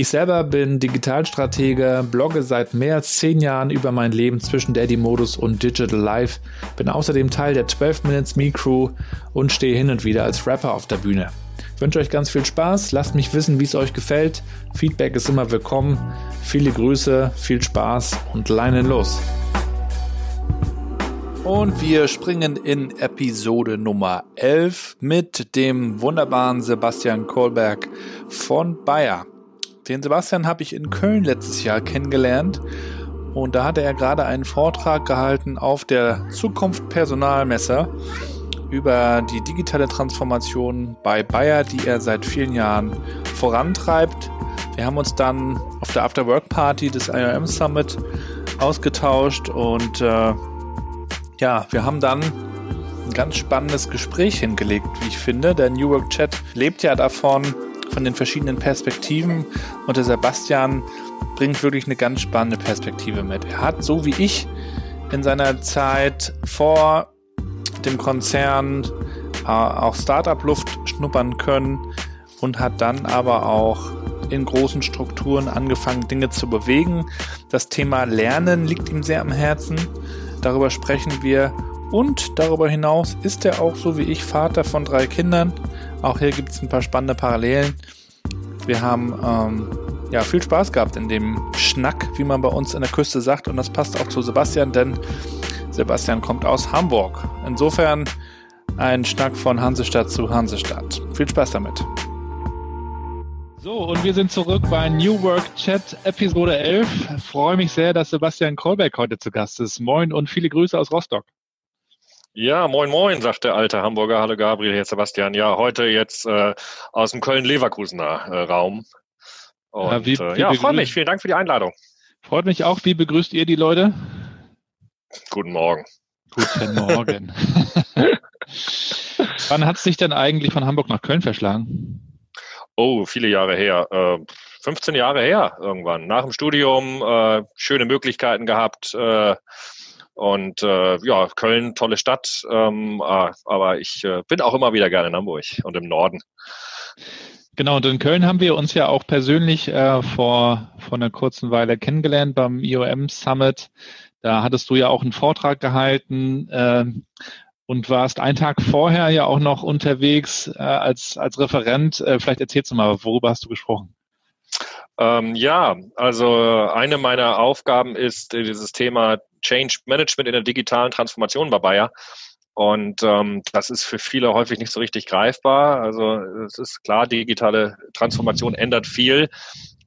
Ich selber bin Digitalstratege, blogge seit mehr als zehn Jahren über mein Leben zwischen Daddy-Modus und Digital Life, bin außerdem Teil der 12 Minutes Me Crew und stehe hin und wieder als Rapper auf der Bühne. Ich wünsche euch ganz viel Spaß, lasst mich wissen, wie es euch gefällt. Feedback ist immer willkommen. Viele Grüße, viel Spaß und leinen los. Und wir springen in Episode Nummer 11 mit dem wunderbaren Sebastian Kohlberg von Bayer. Den Sebastian habe ich in Köln letztes Jahr kennengelernt und da hatte er gerade einen Vortrag gehalten auf der Zukunft Personalmesser über die digitale Transformation bei Bayer, die er seit vielen Jahren vorantreibt. Wir haben uns dann auf der After Work Party des IOM Summit ausgetauscht und äh, ja, wir haben dann ein ganz spannendes Gespräch hingelegt, wie ich finde. Der New Work Chat lebt ja davon, von den verschiedenen Perspektiven und der Sebastian bringt wirklich eine ganz spannende Perspektive mit. Er hat, so wie ich, in seiner Zeit vor dem Konzern äh, auch Startup-Luft schnuppern können und hat dann aber auch in großen Strukturen angefangen, Dinge zu bewegen. Das Thema Lernen liegt ihm sehr am Herzen. Darüber sprechen wir. Und darüber hinaus ist er auch so wie ich Vater von drei Kindern auch hier gibt es ein paar spannende Parallelen. Wir haben ähm, ja, viel Spaß gehabt in dem Schnack, wie man bei uns in der Küste sagt. Und das passt auch zu Sebastian, denn Sebastian kommt aus Hamburg. Insofern ein Schnack von Hansestadt zu Hansestadt. Viel Spaß damit. So, und wir sind zurück bei New Work Chat Episode 11. Ich freue mich sehr, dass Sebastian Kolberg heute zu Gast ist. Moin und viele Grüße aus Rostock. Ja, moin moin, sagt der alte Hamburger. Hallo Gabriel, hier Sebastian. Ja, heute jetzt äh, aus dem Köln-Leverkusener äh, Raum. Und, ja, wie, äh, ja freue mich. Vielen Dank für die Einladung. Freut mich auch. Wie begrüßt ihr die Leute? Guten Morgen. Guten Morgen. Wann hat es sich denn eigentlich von Hamburg nach Köln verschlagen? Oh, viele Jahre her. Äh, 15 Jahre her irgendwann. Nach dem Studium äh, schöne Möglichkeiten gehabt. Äh, und äh, ja, Köln, tolle Stadt, ähm, äh, aber ich äh, bin auch immer wieder gerne in Hamburg und im Norden. Genau, und in Köln haben wir uns ja auch persönlich äh, vor, vor einer kurzen Weile kennengelernt beim IOM Summit. Da hattest du ja auch einen Vortrag gehalten äh, und warst einen Tag vorher ja auch noch unterwegs äh, als, als Referent. Äh, vielleicht erzählst du mal, worüber hast du gesprochen? Ähm, ja, also eine meiner Aufgaben ist dieses Thema Change Management in der digitalen Transformation bei Bayer. Und ähm, das ist für viele häufig nicht so richtig greifbar. Also es ist klar, digitale Transformation ändert viel.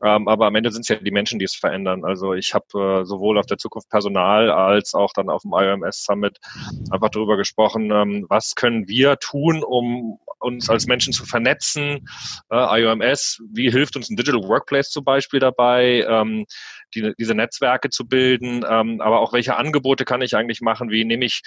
Ähm, aber am Ende sind es ja die Menschen, die es verändern. Also ich habe äh, sowohl auf der Zukunft Personal als auch dann auf dem IOMS Summit einfach darüber gesprochen, ähm, was können wir tun, um uns als Menschen zu vernetzen. Äh, IOMS, wie hilft uns ein Digital Workplace zum Beispiel dabei, ähm, die, diese Netzwerke zu bilden, ähm, aber auch welche Angebote kann ich eigentlich machen, wie nehme ich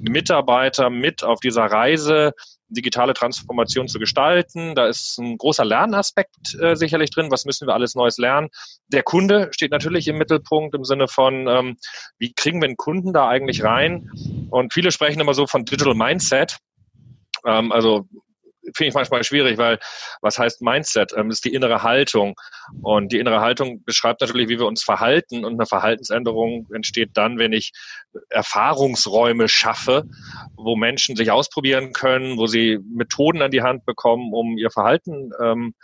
Mitarbeiter mit auf dieser Reise, digitale Transformation zu gestalten. Da ist ein großer Lernaspekt äh, sicherlich drin. Was müssen wir alles Neues lernen? Der Kunde steht natürlich im Mittelpunkt im Sinne von, ähm, wie kriegen wir den Kunden da eigentlich rein? Und viele sprechen immer so von Digital Mindset. Ähm, also finde ich manchmal schwierig, weil was heißt Mindset? Ähm, das ist die innere Haltung. Und die innere Haltung beschreibt natürlich, wie wir uns verhalten. Und eine Verhaltensänderung entsteht dann, wenn ich Erfahrungsräume schaffe, wo Menschen sich ausprobieren können, wo sie Methoden an die Hand bekommen, um ihr Verhalten ähm,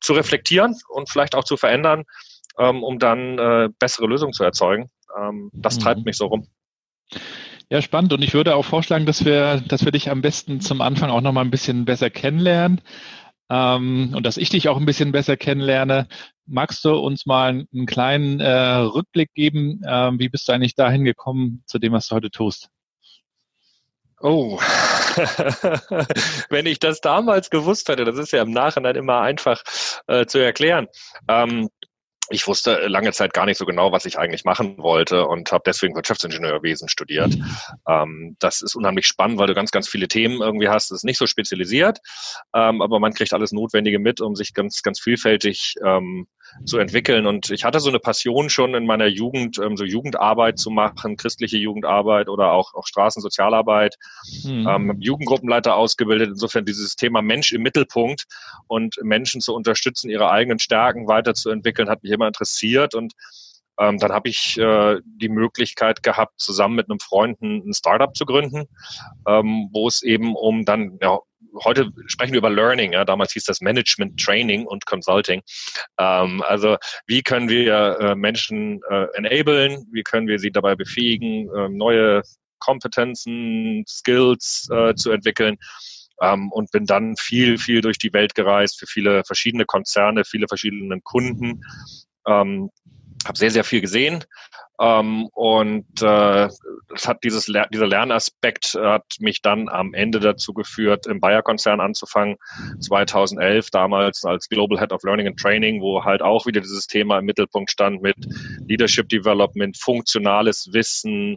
zu reflektieren und vielleicht auch zu verändern, ähm, um dann äh, bessere Lösungen zu erzeugen. Ähm, das mhm. treibt mich so rum. Ja, spannend. Und ich würde auch vorschlagen, dass wir, dass wir dich am besten zum Anfang auch noch mal ein bisschen besser kennenlernen ähm, und dass ich dich auch ein bisschen besser kennenlerne. Magst du uns mal einen kleinen äh, Rückblick geben? Äh, wie bist du eigentlich dahin gekommen zu dem, was du heute tust? Oh, wenn ich das damals gewusst hätte, das ist ja im Nachhinein immer einfach äh, zu erklären. Ähm, ich wusste lange Zeit gar nicht so genau, was ich eigentlich machen wollte und habe deswegen Wirtschaftsingenieurwesen studiert. Ähm, das ist unheimlich spannend, weil du ganz, ganz viele Themen irgendwie hast. Es ist nicht so spezialisiert, ähm, aber man kriegt alles Notwendige mit, um sich ganz, ganz vielfältig ähm, zu entwickeln. Und ich hatte so eine Passion schon in meiner Jugend, ähm, so Jugendarbeit zu machen, christliche Jugendarbeit oder auch, auch Straßensozialarbeit, mhm. ähm, Jugendgruppenleiter ausgebildet. Insofern dieses Thema Mensch im Mittelpunkt und Menschen zu unterstützen, ihre eigenen Stärken weiterzuentwickeln, hat mich immer interessiert und ähm, dann habe ich äh, die Möglichkeit gehabt, zusammen mit einem Freund ein, ein Startup zu gründen, ähm, wo es eben um dann, ja, heute sprechen wir über Learning, ja, damals hieß das Management, Training und Consulting. Ähm, also wie können wir äh, Menschen äh, enablen, wie können wir sie dabei befähigen, äh, neue Kompetenzen, Skills äh, zu entwickeln. Ähm, und bin dann viel, viel durch die Welt gereist für viele verschiedene Konzerne, viele verschiedene Kunden. Ähm, habe sehr, sehr viel gesehen. Ähm, und äh, das hat dieses dieser Lernaspekt hat mich dann am Ende dazu geführt, im Bayer-Konzern anzufangen, 2011 damals als Global Head of Learning and Training, wo halt auch wieder dieses Thema im Mittelpunkt stand mit Leadership Development, funktionales Wissen.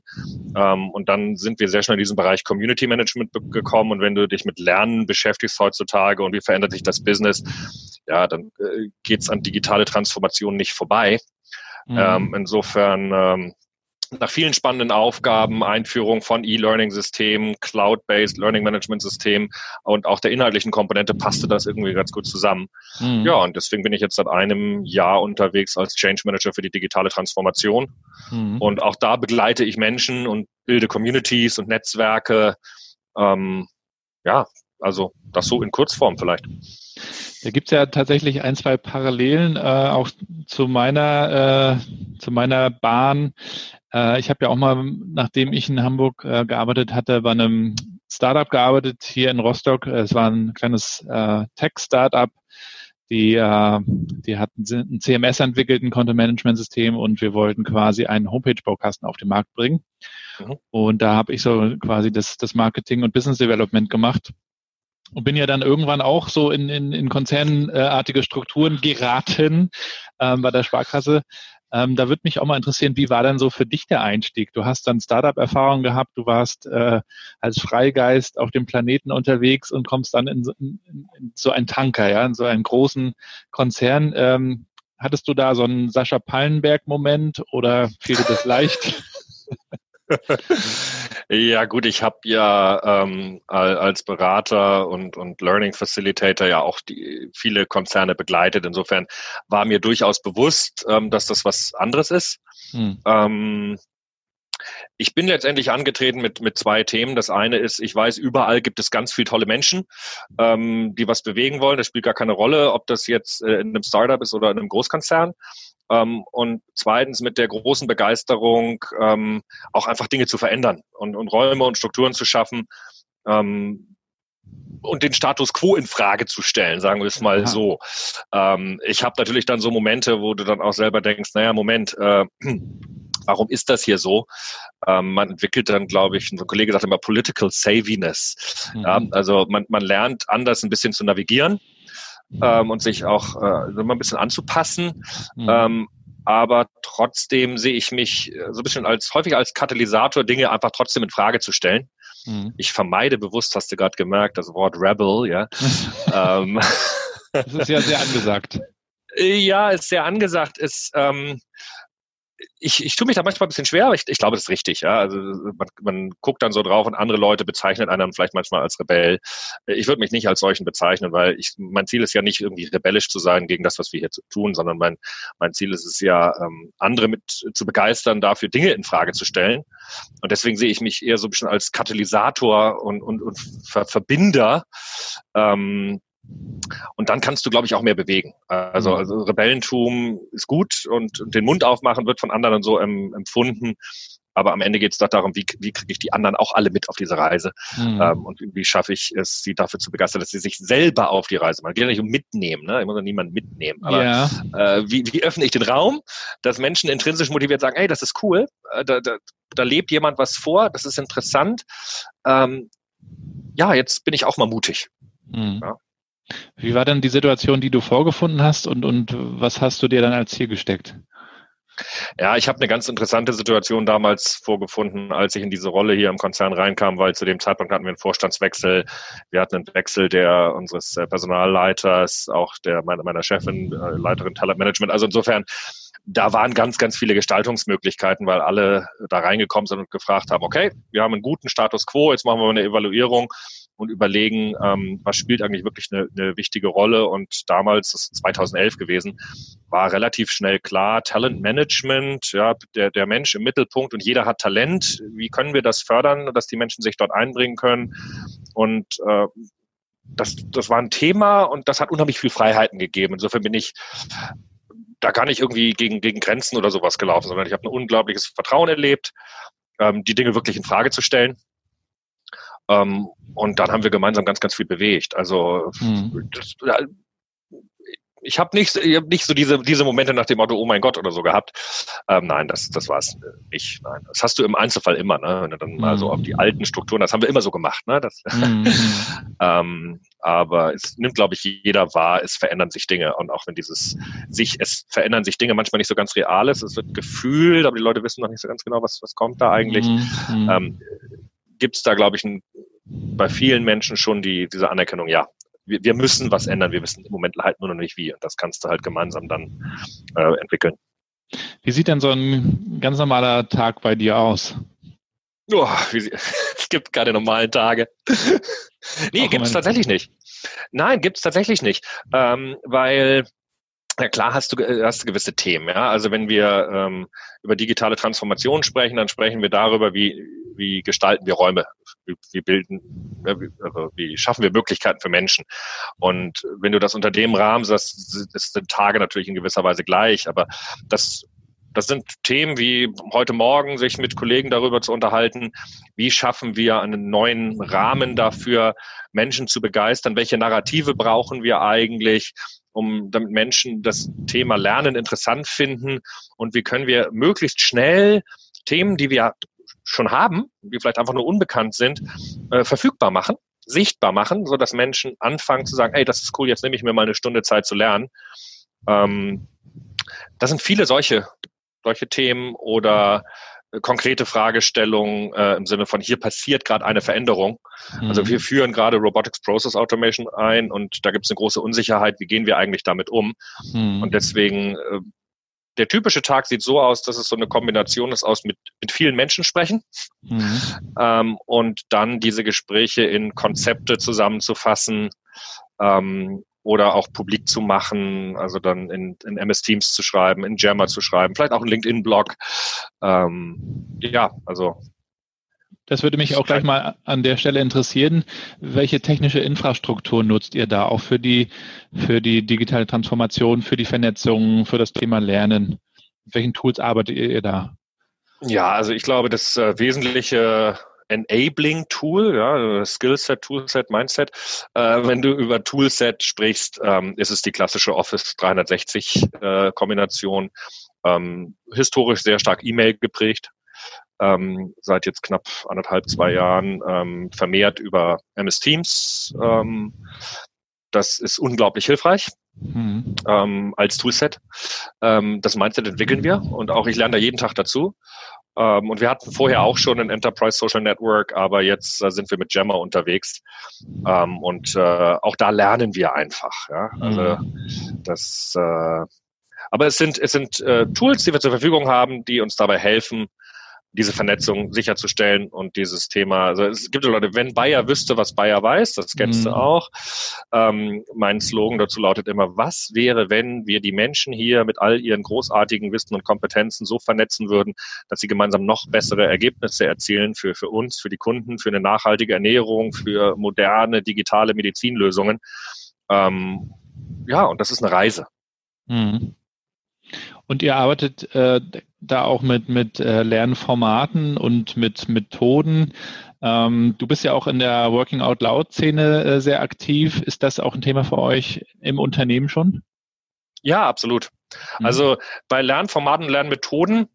Ähm, und dann sind wir sehr schnell in diesen Bereich Community Management gekommen. Und wenn du dich mit Lernen beschäftigst heutzutage und wie verändert sich das Business, ja, dann äh, geht's an digitale Transformation nicht vorbei. Mhm. Ähm, insofern ähm, nach vielen spannenden Aufgaben, Einführung von E-Learning-Systemen, Cloud-based Learning-Management-System und auch der inhaltlichen Komponente passte das irgendwie ganz gut zusammen. Mhm. Ja, und deswegen bin ich jetzt seit einem Jahr unterwegs als Change Manager für die digitale Transformation. Mhm. Und auch da begleite ich Menschen und bilde Communities und Netzwerke. Ähm, ja, also das so in Kurzform vielleicht. Da gibt es ja tatsächlich ein, zwei Parallelen äh, auch zu meiner, äh, zu meiner Bahn. Äh, ich habe ja auch mal, nachdem ich in Hamburg äh, gearbeitet hatte, bei einem Startup gearbeitet hier in Rostock. Es war ein kleines äh, Tech-Startup. Die, äh, die hatten ein CMS entwickelt, ein Content-Management-System und wir wollten quasi einen Homepage-Baukasten auf den Markt bringen. Mhm. Und da habe ich so quasi das, das Marketing und Business Development gemacht und bin ja dann irgendwann auch so in, in, in konzernartige Strukturen geraten ähm, bei der Sparkasse. Ähm, da würde mich auch mal interessieren, wie war denn so für dich der Einstieg? Du hast dann Startup-Erfahrung gehabt, du warst äh, als Freigeist auf dem Planeten unterwegs und kommst dann in so, in, in so einen Tanker, ja, in so einen großen Konzern. Ähm, hattest du da so einen Sascha Pallenberg-Moment oder fiel dir das leicht? ja, gut, ich habe ja ähm, als Berater und, und Learning Facilitator ja auch die, viele Konzerne begleitet. Insofern war mir durchaus bewusst, ähm, dass das was anderes ist. Hm. Ähm, ich bin letztendlich angetreten mit, mit zwei Themen. Das eine ist, ich weiß, überall gibt es ganz viele tolle Menschen, ähm, die was bewegen wollen. Das spielt gar keine Rolle, ob das jetzt äh, in einem Startup ist oder in einem Großkonzern. Ähm, und zweitens mit der großen Begeisterung, ähm, auch einfach Dinge zu verändern und, und Räume und Strukturen zu schaffen ähm, und den Status quo in Frage zu stellen, sagen wir es mal Aha. so. Ähm, ich habe natürlich dann so Momente, wo du dann auch selber denkst, naja, Moment, äh, warum ist das hier so? Ähm, man entwickelt dann, glaube ich, ein Kollege sagt immer Political Saviness. Mhm. Ja, also man, man lernt anders ein bisschen zu navigieren ähm, und sich auch äh, immer ein bisschen anzupassen. Mhm. Ähm, aber trotzdem sehe ich mich äh, so ein bisschen als häufig als Katalysator, Dinge einfach trotzdem in Frage zu stellen. Mhm. Ich vermeide bewusst, hast du gerade gemerkt, das Wort Rebel, ja. ähm, das ist ja sehr angesagt. Ja, ist sehr angesagt. Ist, ähm, ich, ich tue mich da manchmal ein bisschen schwer, aber ich, ich glaube, das ist richtig. Ja? Also man, man guckt dann so drauf und andere Leute bezeichnen einen vielleicht manchmal als Rebell. Ich würde mich nicht als solchen bezeichnen, weil ich, mein Ziel ist ja nicht irgendwie rebellisch zu sein gegen das, was wir hier tun, sondern mein, mein Ziel ist es ja, ähm, andere mit zu begeistern, dafür Dinge in Frage zu stellen. Und deswegen sehe ich mich eher so ein bisschen als Katalysator und, und, und Ver Verbinder ähm, und dann kannst du, glaube ich, auch mehr bewegen. Also, mhm. also Rebellentum ist gut und den Mund aufmachen wird von anderen so empfunden. aber am Ende geht es doch darum, wie, wie kriege ich die anderen auch alle mit auf diese Reise mhm. ähm, und wie schaffe ich es, sie dafür zu begeistern, dass sie sich selber auf die Reise machen. Geht ja nicht um mitnehmen, ne? ich muss ja niemanden mitnehmen, aber ja. äh, wie, wie öffne ich den Raum, dass Menschen intrinsisch motiviert sagen, ey, das ist cool, äh, da, da, da lebt jemand was vor, das ist interessant, ähm, ja, jetzt bin ich auch mal mutig. Mhm. Ja. Wie war denn die Situation, die du vorgefunden hast und, und was hast du dir dann als Ziel gesteckt? Ja, ich habe eine ganz interessante Situation damals vorgefunden, als ich in diese Rolle hier im Konzern reinkam, weil zu dem Zeitpunkt hatten wir einen Vorstandswechsel. Wir hatten einen Wechsel der unseres äh, Personalleiters, auch der meiner, meiner Chefin, äh, Leiterin Talentmanagement. Also insofern, da waren ganz, ganz viele Gestaltungsmöglichkeiten, weil alle da reingekommen sind und gefragt haben, okay, wir haben einen guten Status quo, jetzt machen wir eine Evaluierung und überlegen, ähm, was spielt eigentlich wirklich eine, eine wichtige Rolle. Und damals, das ist 2011 gewesen, war relativ schnell klar, Talentmanagement, ja, der, der Mensch im Mittelpunkt und jeder hat Talent. Wie können wir das fördern, dass die Menschen sich dort einbringen können? Und äh, das, das war ein Thema und das hat unheimlich viel Freiheiten gegeben. Insofern bin ich da gar nicht irgendwie gegen, gegen Grenzen oder sowas gelaufen, sondern ich habe ein unglaubliches Vertrauen erlebt, ähm, die Dinge wirklich in Frage zu stellen ähm, und dann haben wir gemeinsam ganz, ganz viel bewegt. Also mhm. das, ich habe nicht, ich hab nicht so diese, diese Momente nach dem Motto, oh mein Gott oder so gehabt. Ähm, nein, das, das war es nicht. Nein, das hast du im Einzelfall immer, ne? wenn du dann mhm. mal so auf die alten Strukturen, das haben wir immer so gemacht. Ne? Das, mhm. ähm, aber es nimmt, glaube ich, jeder wahr, es verändern sich Dinge. Und auch wenn dieses sich, es verändern sich Dinge manchmal nicht so ganz real ist, es wird gefühlt, aber die Leute wissen noch nicht so ganz genau, was, was kommt da eigentlich. Mhm. Ähm, gibt es da, glaube ich, ein, bei vielen Menschen schon die, diese Anerkennung, ja, wir, wir müssen was ändern, wir wissen im Moment halt nur noch nicht wie. Und das kannst du halt gemeinsam dann äh, entwickeln. Wie sieht denn so ein ganz normaler Tag bei dir aus? Oh, wie, es gibt keine normalen Tage. nee, gibt es tatsächlich nicht. Nein, gibt es tatsächlich nicht. Ähm, weil ja klar hast du, hast du gewisse Themen, ja. Also wenn wir ähm, über digitale Transformation sprechen, dann sprechen wir darüber, wie, wie gestalten wir Räume, wie, wie bilden, wie, also wie schaffen wir Möglichkeiten für Menschen. Und wenn du das unter dem Rahmen sagst, das sind Tage natürlich in gewisser Weise gleich, aber das das sind Themen wie heute Morgen, sich mit Kollegen darüber zu unterhalten, wie schaffen wir einen neuen Rahmen dafür, Menschen zu begeistern, welche Narrative brauchen wir eigentlich, um damit Menschen das Thema Lernen interessant finden und wie können wir möglichst schnell Themen, die wir schon haben, die vielleicht einfach nur unbekannt sind, äh, verfügbar machen, sichtbar machen, so dass Menschen anfangen zu sagen, hey, das ist cool, jetzt nehme ich mir mal eine Stunde Zeit zu lernen. Ähm, das sind viele solche, solche Themen oder konkrete Fragestellungen äh, im Sinne von hier passiert gerade eine Veränderung. Mhm. Also wir führen gerade Robotics Process Automation ein und da gibt es eine große Unsicherheit, wie gehen wir eigentlich damit um? Mhm. Und deswegen äh, der typische Tag sieht so aus, dass es so eine Kombination ist aus mit, mit vielen Menschen sprechen mhm. ähm, und dann diese Gespräche in Konzepte zusammenzufassen, ähm, oder auch publik zu machen, also dann in, in MS Teams zu schreiben, in Jammer zu schreiben, vielleicht auch einen LinkedIn-Blog. Ähm, ja, also. Das würde mich auch gleich mal an der Stelle interessieren. Welche technische Infrastruktur nutzt ihr da auch für die, für die digitale Transformation, für die Vernetzung, für das Thema Lernen? Mit welchen Tools arbeitet ihr da? Ja, also ich glaube, das äh, Wesentliche Enabling Tool, ja, Skillset, Toolset, Mindset. Äh, wenn du über Toolset sprichst, ähm, ist es die klassische Office 360 äh, Kombination. Ähm, historisch sehr stark E-Mail geprägt. Ähm, seit jetzt knapp anderthalb, zwei Jahren ähm, vermehrt über MS Teams. Ähm, das ist unglaublich hilfreich. Mhm. Ähm, als Toolset. Ähm, das Mindset entwickeln wir und auch ich lerne da jeden Tag dazu. Ähm, und wir hatten vorher auch schon ein Enterprise Social Network, aber jetzt äh, sind wir mit Gemma unterwegs. Ähm, und äh, auch da lernen wir einfach. Ja? Also mhm. das äh, aber es sind, es sind Tools, die wir zur Verfügung haben, die uns dabei helfen, diese Vernetzung sicherzustellen und dieses Thema, also es gibt Leute, wenn Bayer wüsste, was Bayer weiß, das kennst mhm. du auch. Ähm, mein Slogan dazu lautet immer, was wäre, wenn wir die Menschen hier mit all ihren großartigen Wissen und Kompetenzen so vernetzen würden, dass sie gemeinsam noch bessere Ergebnisse erzielen für, für uns, für die Kunden, für eine nachhaltige Ernährung, für moderne digitale Medizinlösungen. Ähm, ja, und das ist eine Reise. Mhm. Und ihr arbeitet äh, da auch mit, mit äh, Lernformaten und mit Methoden. Ähm, du bist ja auch in der Working Out Loud Szene äh, sehr aktiv. Ist das auch ein Thema für euch im Unternehmen schon? Ja, absolut. Mhm. Also bei Lernformaten und Lernmethoden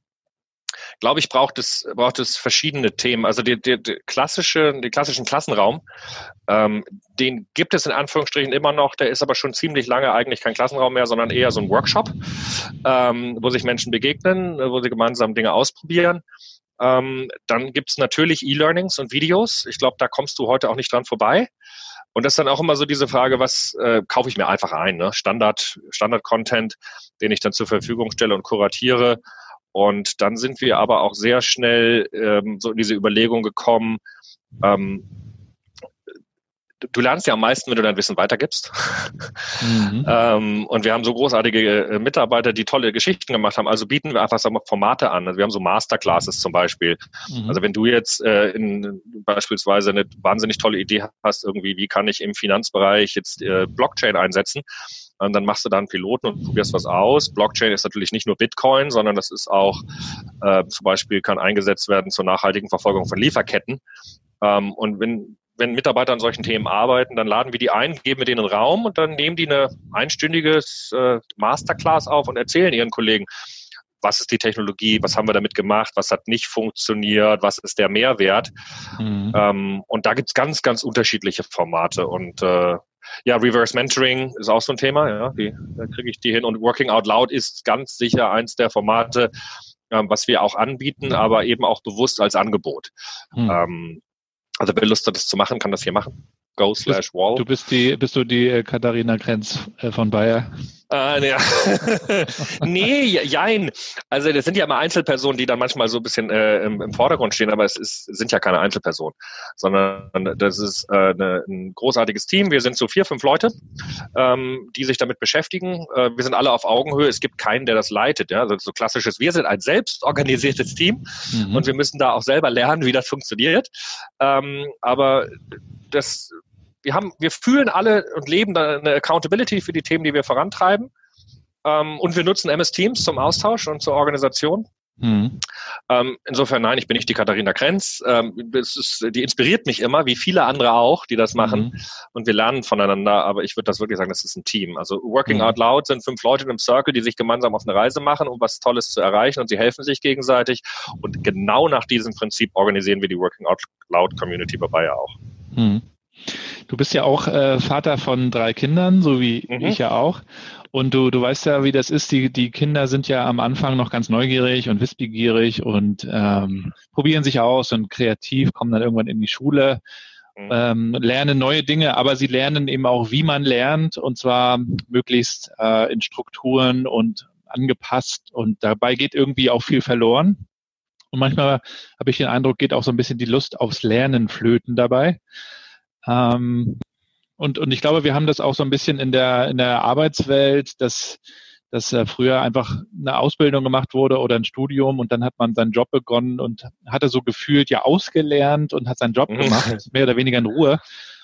glaube ich, braucht es, braucht es verschiedene Themen. Also die, die, die klassische, den klassischen Klassenraum, ähm, den gibt es in Anführungsstrichen immer noch, der ist aber schon ziemlich lange eigentlich kein Klassenraum mehr, sondern eher so ein Workshop, ähm, wo sich Menschen begegnen, wo sie gemeinsam Dinge ausprobieren. Ähm, dann gibt es natürlich E-Learnings und Videos. Ich glaube, da kommst du heute auch nicht dran vorbei. Und das ist dann auch immer so diese Frage, was äh, kaufe ich mir einfach ein? Ne? Standard, Standard-Content, den ich dann zur Verfügung stelle und kuratiere. Und dann sind wir aber auch sehr schnell ähm, so in diese Überlegung gekommen, ähm, du lernst ja am meisten, wenn du dein Wissen weitergibst. Mhm. ähm, und wir haben so großartige äh, Mitarbeiter, die tolle Geschichten gemacht haben. Also bieten wir einfach so Formate an. Also wir haben so Masterclasses zum Beispiel. Mhm. Also wenn du jetzt äh, in, beispielsweise eine wahnsinnig tolle Idee hast, irgendwie, wie kann ich im Finanzbereich jetzt äh, Blockchain einsetzen, und dann machst du da einen Piloten und probierst was aus. Blockchain ist natürlich nicht nur Bitcoin, sondern das ist auch äh, zum Beispiel kann eingesetzt werden zur nachhaltigen Verfolgung von Lieferketten. Ähm, und wenn wenn Mitarbeiter an solchen Themen arbeiten, dann laden wir die ein, geben wir denen einen Raum und dann nehmen die eine einstündiges äh, Masterclass auf und erzählen ihren Kollegen, was ist die Technologie, was haben wir damit gemacht, was hat nicht funktioniert, was ist der Mehrwert. Mhm. Ähm, und da gibt's ganz, ganz unterschiedliche Formate. Und äh, ja, Reverse Mentoring ist auch so ein Thema, ja, wie da kriege ich die hin. Und Working Out Loud ist ganz sicher eins der Formate, ähm, was wir auch anbieten, aber eben auch bewusst als Angebot. Mhm. Ähm, also wer Lust hat, das zu machen, kann das hier machen. Go slash wall. Du bist die, bist du die äh, Katharina Grenz äh, von Bayer? Äh, ja. nee, jein. Also das sind ja immer Einzelpersonen, die dann manchmal so ein bisschen äh, im, im, Vordergrund stehen, aber es ist, sind ja keine Einzelpersonen, sondern das ist äh, eine, ein großartiges Team. Wir sind so vier, fünf Leute, ähm, die sich damit beschäftigen. Äh, wir sind alle auf Augenhöhe. Es gibt keinen, der das leitet. Ja? Also so klassisches, wir sind ein selbstorganisiertes Team mhm. und wir müssen da auch selber lernen, wie das funktioniert. Ähm, aber das wir haben, wir fühlen alle und leben eine Accountability für die Themen, die wir vorantreiben. Ähm, und wir nutzen MS Teams zum Austausch und zur Organisation. Mhm. Ähm, insofern, nein, ich bin nicht die Katharina Krenz. Ähm, ist, die inspiriert mich immer, wie viele andere auch, die das machen. Mhm. Und wir lernen voneinander, aber ich würde das wirklich sagen, das ist ein Team. Also Working mhm. Out Loud sind fünf Leute in einem Circle, die sich gemeinsam auf eine Reise machen, um was Tolles zu erreichen und sie helfen sich gegenseitig. Und genau nach diesem Prinzip organisieren wir die Working Out Loud Community bei Bayer auch. Mhm. Du bist ja auch äh, Vater von drei Kindern, so wie mhm. ich ja auch. Und du, du weißt ja, wie das ist. Die, die Kinder sind ja am Anfang noch ganz neugierig und wissbegierig und ähm, probieren sich aus und kreativ, kommen dann irgendwann in die Schule, mhm. ähm, lernen neue Dinge, aber sie lernen eben auch, wie man lernt und zwar möglichst äh, in Strukturen und angepasst. Und dabei geht irgendwie auch viel verloren. Und manchmal habe ich den Eindruck, geht auch so ein bisschen die Lust aufs Lernen flöten dabei. Ähm, und, und ich glaube, wir haben das auch so ein bisschen in der, in der Arbeitswelt, dass, dass äh, früher einfach eine Ausbildung gemacht wurde oder ein Studium und dann hat man seinen Job begonnen und hatte so gefühlt ja ausgelernt und hat seinen Job mhm. gemacht, mehr oder weniger in Ruhe.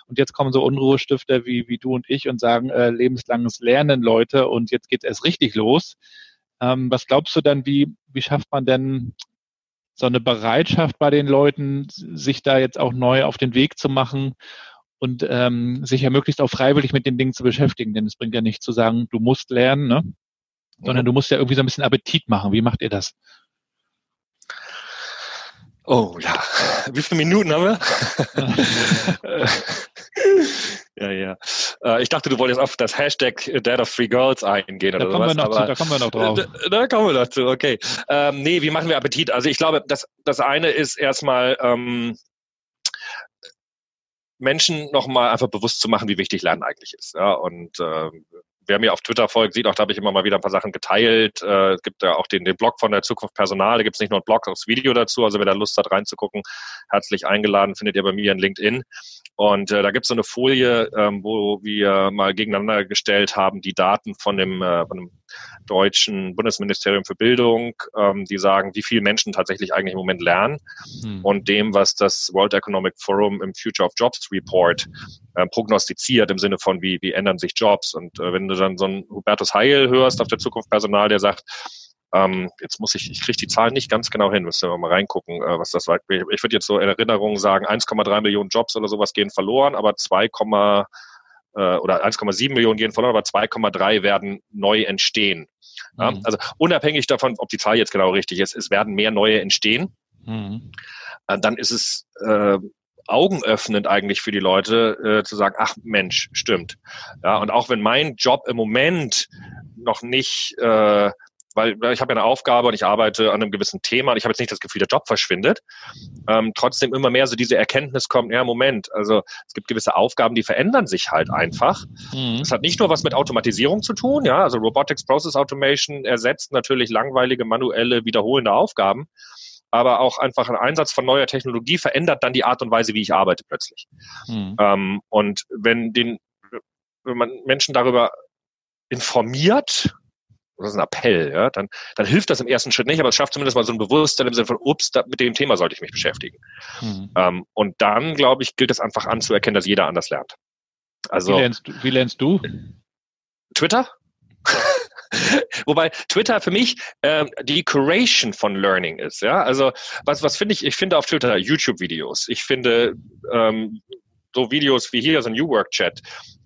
Und jetzt kommen so Unruhestifter wie, wie du und ich und sagen, äh, lebenslanges Lernen, Leute, und jetzt geht es richtig los. Ähm, was glaubst du dann, wie, wie schafft man denn so eine Bereitschaft bei den Leuten, sich da jetzt auch neu auf den Weg zu machen und ähm, sich ja möglichst auch freiwillig mit den Dingen zu beschäftigen. Denn es bringt ja nicht zu sagen, du musst lernen, ne? sondern du musst ja irgendwie so ein bisschen Appetit machen. Wie macht ihr das? Oh ja, wie viele Minuten haben wir? ja, ja. Äh, ich dachte, du wolltest auf das Hashtag Dad of Three Girls eingehen da oder kommen sowas. Wir noch zu, da kommen wir noch drauf. Da, da kommen wir dazu, okay. Ähm, nee, wie machen wir Appetit? Also ich glaube, das, das eine ist erstmal ähm, Menschen nochmal einfach bewusst zu machen, wie wichtig Lernen eigentlich ist. Ja? Und äh, wer mir auf Twitter folgt, sieht auch, da habe ich immer mal wieder ein paar Sachen geteilt. Äh, es gibt ja auch den, den Blog von der Zukunft Personal, da gibt es nicht nur einen Blog, auch das Video dazu. Also wer da Lust hat reinzugucken, herzlich eingeladen, findet ihr bei mir in LinkedIn. Und äh, da gibt es so eine Folie, ähm, wo wir mal gegeneinander gestellt haben, die Daten von dem, äh, von dem deutschen Bundesministerium für Bildung, ähm, die sagen, wie viele Menschen tatsächlich eigentlich im Moment lernen hm. und dem, was das World Economic Forum im Future of Jobs Report äh, prognostiziert im Sinne von, wie, wie ändern sich Jobs. Und äh, wenn du dann so einen Hubertus Heil hörst auf der Zukunft Personal, der sagt, Ähm, jetzt muss ich, ich kriege die Zahlen nicht ganz genau hin, müssen wir mal reingucken, äh, was das war. Ich, ich würde jetzt so in Erinnerung sagen, 1,3 Millionen Jobs oder sowas gehen verloren, aber 2, äh, oder 1,7 Millionen gehen verloren, aber 2,3 werden neu entstehen. Ja, mhm. Also unabhängig davon, ob die Zahl jetzt genau richtig ist, es werden mehr neue entstehen. Mhm. Äh, dann ist es äh, augenöffnend eigentlich für die Leute äh, zu sagen, ach Mensch, stimmt. Ja, und auch wenn mein Job im Moment noch nicht äh, weil ich habe ja eine Aufgabe und ich arbeite an einem gewissen Thema und ich habe jetzt nicht das Gefühl, der Job verschwindet. Ähm, trotzdem immer mehr so diese Erkenntnis kommt, ja, Moment, also es gibt gewisse Aufgaben, die verändern sich halt einfach. Mhm. Das hat nicht nur was mit Automatisierung zu tun, ja, also Robotics Process Automation ersetzt natürlich langweilige, manuelle, wiederholende Aufgaben aber auch einfach ein Einsatz von neuer Technologie verändert dann die Art und Weise, wie ich arbeite plötzlich. Mhm. Ähm, und wenn den, wenn man Menschen darüber informiert, das ist ein Appell, ja, dann, dann hilft das im ersten Schritt nicht, aber es schafft zumindest mal so ein Bewusstsein im Sinne von, ups, da, mit dem Thema sollte ich mich beschäftigen. Mhm. Ähm, und dann, glaube ich, gilt es einfach anzuerkennen, dass jeder anders lernt. Also, wie lernst, wie lernst du? Twitter? Wobei Twitter für mich ähm, die Curation von Learning ist. Ja, also was was finde ich? Ich finde auf Twitter YouTube-Videos. Ich finde ähm, so Videos wie hier, so ein New Work Chat.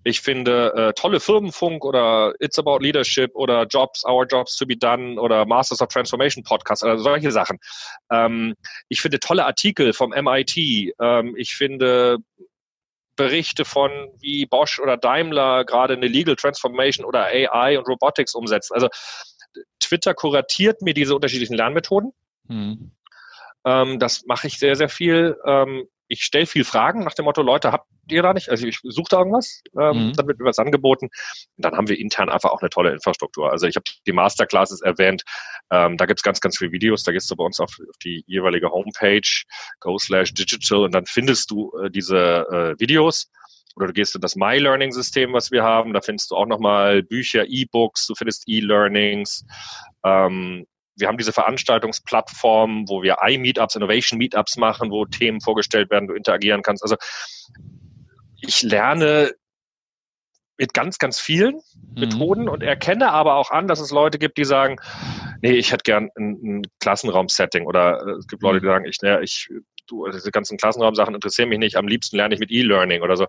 Ich finde äh, tolle Firmenfunk oder It's About Leadership oder Jobs, Our Jobs to be Done oder Masters of Transformation Podcast oder solche Sachen. Ähm, ich finde tolle Artikel vom MIT. Ähm, ich finde Berichte von wie Bosch oder Daimler gerade eine Legal Transformation oder AI und Robotics umsetzen. Also Twitter kuratiert mir diese unterschiedlichen Lernmethoden. Hm. Ähm, das mache ich sehr, sehr viel. Ähm, ich stelle viel Fragen nach dem Motto, Leute, habt ihr da nicht? Also ich suche da irgendwas, ähm, mhm. dann wird mir was angeboten. Und dann haben wir intern einfach auch eine tolle Infrastruktur. Also ich habe die Masterclasses erwähnt, ähm, da gibt's ganz, ganz viele Videos, da gehst du bei uns auf, auf die jeweilige Homepage, go slash digital und dann findest du äh, diese äh, Videos oder du gehst in das My Learning System, was wir haben, da findest du auch nochmal Bücher, E-Books, du findest E-Learnings, ähm, wir haben diese Veranstaltungsplattform, wo wir iMeetups, Innovation Meetups machen, wo Themen vorgestellt werden, du interagieren kannst. Also ich lerne mit ganz, ganz vielen mhm. Methoden und erkenne aber auch an, dass es Leute gibt, die sagen, nee, ich hätte gern ein, ein Klassenraum-Setting oder äh, es gibt Leute, die mhm. sagen, ich, ne, ich, du, diese ganzen Klassenraumsachen interessieren mich nicht, am liebsten lerne ich mit E-Learning oder so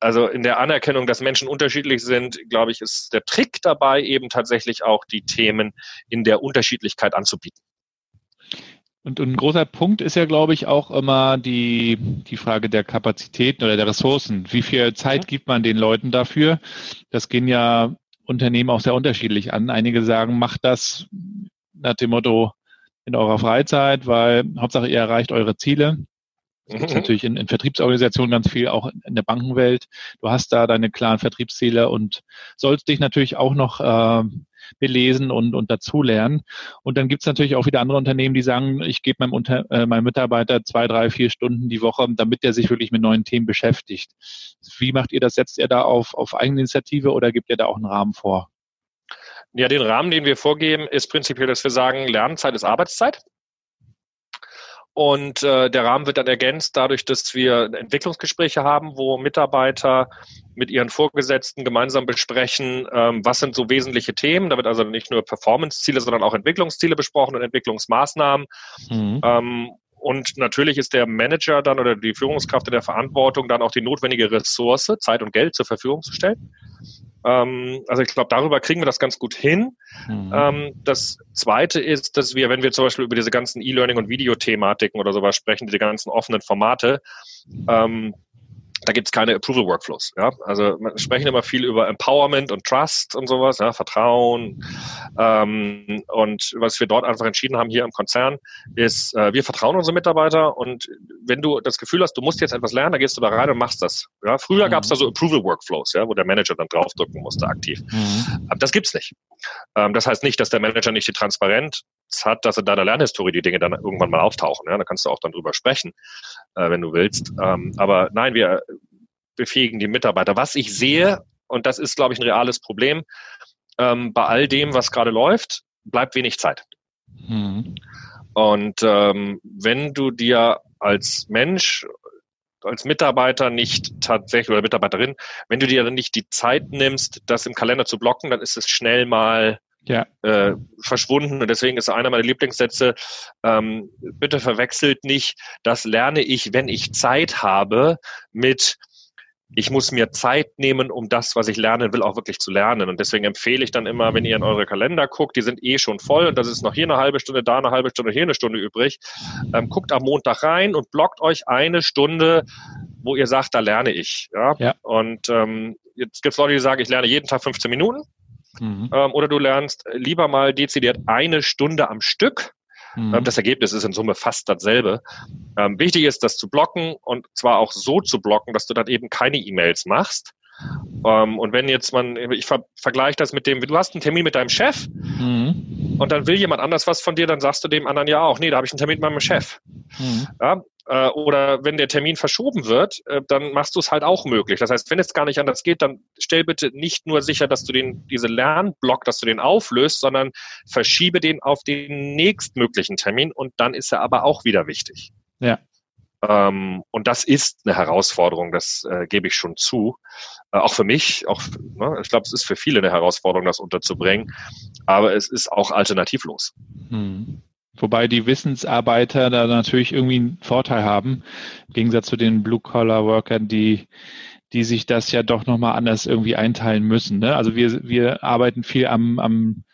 also in der Anerkennung, dass Menschen unterschiedlich sind, glaube ich, ist der Trick dabei, eben tatsächlich auch die Themen in der Unterschiedlichkeit anzubieten. Und ein großer Punkt ist ja, glaube ich, auch immer die, die Frage der Kapazitäten oder der Ressourcen. Wie viel Zeit gibt man den Leuten dafür? Das gehen ja Unternehmen auch sehr unterschiedlich an. Einige sagen, macht das nach dem Motto in eurer Freizeit, weil Hauptsache ihr erreicht eure Ziele. Das gibt natürlich in, in Vertriebsorganisationen ganz viel, auch in der Bankenwelt. Du hast da deine klaren Vertriebsziele und sollst dich natürlich auch noch äh, belesen und, und dazulernen. Und dann gibt es natürlich auch wieder andere Unternehmen, die sagen, ich gebe meinem, äh, meinem Mitarbeiter zwei, drei, vier Stunden die Woche, damit er sich wirklich mit neuen Themen beschäftigt. Wie macht ihr das? Setzt ihr da auf, auf Eigeninitiative oder gibt ihr da auch einen Rahmen vor? Ja, den Rahmen, den wir vorgeben, ist prinzipiell, dass wir sagen, Lernzeit ist Arbeitszeit. Und äh, der Rahmen wird dann ergänzt dadurch, dass wir Entwicklungsgespräche haben, wo Mitarbeiter mit ihren Vorgesetzten gemeinsam besprechen, ähm, was sind so wesentliche Themen. Da wird also nicht nur Performance-Ziele, sondern auch Entwicklungsziele besprochen und Entwicklungsmaßnahmen. Mhm. Ähm, und natürlich ist der Manager dann oder die Führungskraft in der Verantwortung, dann auch die notwendige Ressource, Zeit und Geld zur Verfügung zu stellen. Ähm, also ich glaube, darüber kriegen wir das ganz gut hin. Mhm. Ähm, das Zweite ist, dass wir, wenn wir zum Beispiel über diese ganzen E-Learning und Videothematiken oder sowas sprechen, diese ganzen offenen Formate, ähm, da gibt es keine Approval Workflows. Ja? Also wir sprechen immer viel über Empowerment und Trust und sowas, ja? Vertrauen. Ähm, und was wir dort einfach entschieden haben hier im Konzern, ist, äh, wir vertrauen unsere Mitarbeiter und wenn du das Gefühl hast, du musst jetzt etwas lernen, dann gehst du da rein und machst das. Ja? Früher mhm. gab es da so Approval Workflows, ja? wo der Manager dann draufdrücken musste aktiv. Mhm. Aber das gibt's nicht. Ähm, das heißt nicht, dass der Manager nicht die Transparenz hat, dass in deiner Lernhistorie die Dinge dann irgendwann mal auftauchen. Ja? Da kannst du auch dann drüber sprechen, äh, wenn du willst. Ähm, aber nein, wir befähigen die Mitarbeiter. Was ich sehe, und das ist, glaube ich, ein reales Problem, ähm, bei all dem, was gerade läuft, bleibt wenig Zeit. Mhm. Und ähm, wenn du dir als Mensch, als Mitarbeiter nicht tatsächlich oder Mitarbeiterin, wenn du dir dann nicht die Zeit nimmst, das im Kalender zu blocken, dann ist es schnell mal ja. äh, verschwunden. Und deswegen ist einer meiner Lieblingssätze, ähm, bitte verwechselt nicht, das lerne ich, wenn ich Zeit habe, mit ich muss mir Zeit nehmen, um das, was ich lernen will, auch wirklich zu lernen. Und deswegen empfehle ich dann immer, wenn ihr in eure Kalender guckt, die sind eh schon voll und das ist noch hier eine halbe Stunde, da eine halbe Stunde, hier eine Stunde übrig. Ähm, guckt am Montag rein und blockt euch eine Stunde, wo ihr sagt, da lerne ich. Ja. ja. Und ähm, jetzt gibt es Leute, die sagen, ich lerne jeden Tag 15 Minuten. Mhm. Ähm, oder du lernst lieber mal dezidiert eine Stunde am Stück. Mhm. Ähm, das Ergebnis ist in Summe fast dasselbe. Ähm, wichtig ist, das zu blocken und zwar auch so zu blocken, dass du dann eben keine E-Mails machst. Ähm, und wenn jetzt man, ich ver vergleiche das mit dem, du hast einen Termin mit deinem Chef mhm. Und dann will jemand anders was von dir, dann sagst du dem anderen ja auch, nee, da habe ich einen Termin mit meinem Chef. Mhm. Ja, äh, oder wenn der Termin verschoben wird, äh, dann machst du es halt auch möglich. Das heißt, wenn es gar nicht anders geht, dann stell bitte nicht nur sicher, dass du den, diese Lernblock, dass du den auflöst, sondern verschiebe den auf den nächstmöglichen Termin und dann ist er aber auch wieder wichtig. Ja. Ähm, und das ist eine Herausforderung, das äh, gebe ich schon zu. Äh, auch für mich, auch, ne, ich glaube, es ist für viele eine Herausforderung, das unterzubringen, aber es ist auch alternativlos. Hm. Wobei die Wissensarbeiter da natürlich irgendwie einen Vorteil haben, im Gegensatz zu den Blue-Collar-Workern, die, die sich das ja doch nochmal anders irgendwie einteilen müssen. Ne? Also wir, wir arbeiten viel am, am,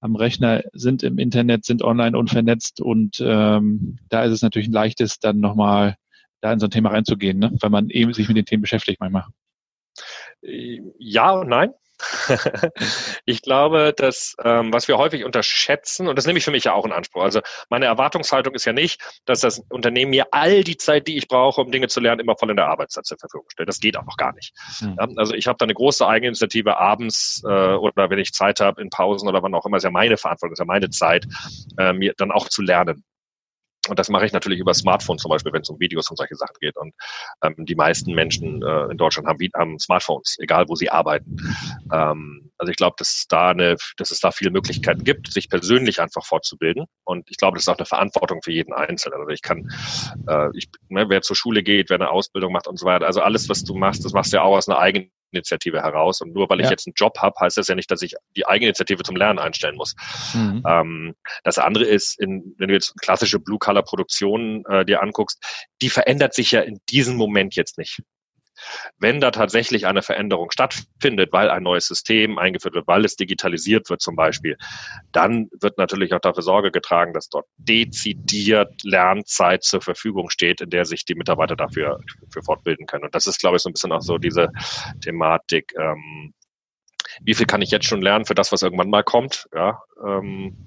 am Rechner, sind im Internet, sind online und vernetzt und ähm, da ist es natürlich ein leichtes, dann nochmal da in so ein Thema reinzugehen, ne? weil man eben sich mit den Themen beschäftigt manchmal. Ja und nein. ich glaube, dass ähm, was wir häufig unterschätzen, und das nehme ich für mich ja auch in Anspruch. Also meine Erwartungshaltung ist ja nicht, dass das Unternehmen mir all die Zeit, die ich brauche, um Dinge zu lernen, immer voll in der Arbeitszeit zur Verfügung stellt. Das geht auch noch gar nicht. Mhm. Ja, also ich habe da eine große Eigeninitiative abends äh, oder wenn ich Zeit habe in Pausen oder wann auch immer, ist ja meine Verantwortung, ist ja meine Zeit, äh, mir dann auch zu lernen. Und das mache ich natürlich über Smartphone zum Beispiel, wenn es um Videos und solche Sachen geht. Und ähm, die meisten Menschen äh, in Deutschland haben, haben Smartphones, egal wo sie arbeiten. Ähm, also ich glaube, dass da eine, dass es da viele Möglichkeiten gibt, sich persönlich einfach fortzubilden. Und ich glaube, das ist auch eine Verantwortung für jeden Einzelnen. Also ich kann, äh, ich, ne, wer zur Schule geht, wer eine Ausbildung macht und so weiter. Also alles, was du machst, das machst du ja auch aus einer eigenen Initiative heraus. Und nur weil ja. ich jetzt einen Job habe, heißt das ja nicht, dass ich die Eigeninitiative zum Lernen einstellen muss. Mhm. Ähm, das andere ist, in, wenn du jetzt klassische Blue-Color-Produktionen äh, dir anguckst, die verändert sich ja in diesem Moment jetzt nicht. Wenn da tatsächlich eine Veränderung stattfindet, weil ein neues System eingeführt wird, weil es digitalisiert wird zum Beispiel, dann wird natürlich auch dafür Sorge getragen, dass dort dezidiert Lernzeit zur Verfügung steht, in der sich die Mitarbeiter dafür für fortbilden können. Und das ist, glaube ich, so ein bisschen auch so diese Thematik, ähm, wie viel kann ich jetzt schon lernen für das, was irgendwann mal kommt, ja, ähm,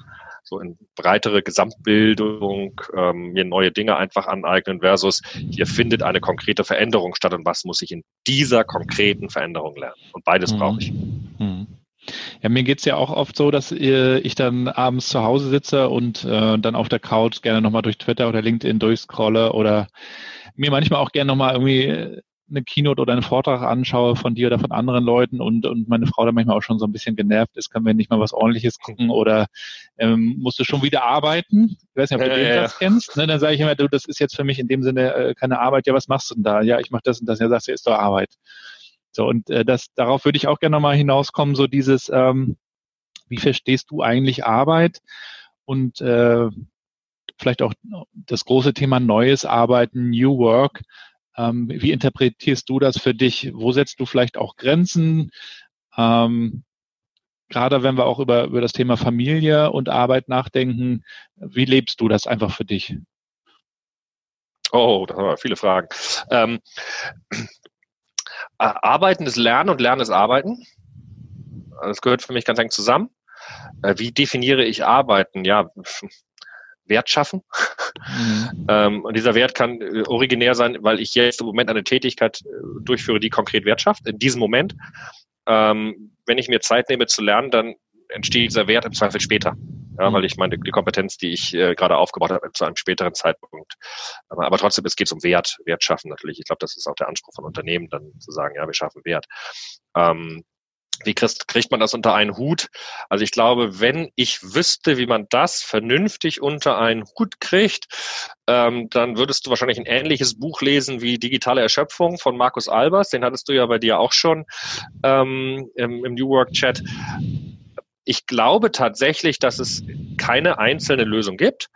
so in breitere Gesamtbildung, ähm, mir neue Dinge einfach aneignen versus hier findet eine konkrete Veränderung statt und was muss ich in dieser konkreten Veränderung lernen. Und beides mhm. brauche ich. Mhm. Ja, mir geht's ja auch oft so, dass äh, ich dann abends zu Hause sitze und äh, dann auf der Couch gerne nochmal durch Twitter oder LinkedIn durchscrolle oder mir manchmal auch gerne nochmal irgendwie eine Keynote oder einen Vortrag anschaue von dir oder von anderen Leuten und, und meine Frau da manchmal auch schon so ein bisschen genervt ist, können wir nicht mal was ordentliches gucken oder ähm, musst du schon wieder arbeiten? Ich weiß nicht, ob du ja, den ja. das kennst. Ne? Dann sage ich immer, du, das ist jetzt für mich in dem Sinne äh, keine Arbeit. Ja, was machst du denn da? Ja, ich mache das und das. Ja, sagst du, ist doch Arbeit. So, und äh, das, darauf würde ich auch gerne nochmal hinauskommen, so dieses, ähm, wie verstehst du eigentlich Arbeit? Und äh, vielleicht auch das große Thema neues Arbeiten, New Work. Ähm, wie interpretierst du das für dich? Wo setzt du vielleicht auch Grenzen? Ähm, gerade wenn wir auch über, über das Thema Familie und Arbeit nachdenken, wie lebst du das einfach für dich? Oh, da haben wir viele Fragen. Ähm, Arbeiten ist Lernen und Lernen ist Arbeiten. Das gehört für mich ganz eng zusammen. Äh, wie definiere ich Arbeiten? Ja, Wert schaffen. Mhm. ähm, und dieser Wert kann äh, originär sein, weil ich jetzt im Moment eine Tätigkeit äh, durchführe, die konkret Wert schafft. In diesem Moment, ähm, wenn ich mir Zeit nehme zu lernen, dann entsteht dieser Wert im Zweifel später. Ja, mhm. weil ich meine, die Kompetenz, die ich äh, gerade aufgebaut habe, zu einem späteren Zeitpunkt. Aber, aber trotzdem, es geht um Wert, Wert schaffen natürlich. Ich glaube, das ist auch der Anspruch von Unternehmen, dann zu sagen, ja, wir schaffen Wert. Ähm, wie kriegt, kriegt man das unter einen Hut? Also ich glaube, wenn ich wüsste, wie man das vernünftig unter einen Hut kriegt, ähm, dann würdest du wahrscheinlich ein ähnliches Buch lesen wie Digitale Erschöpfung von Markus Albers. Den hattest du ja bei dir auch schon ähm, im, im New Work Chat Ich glaube tatsächlich, dass es keine einzelne Lösung gibt.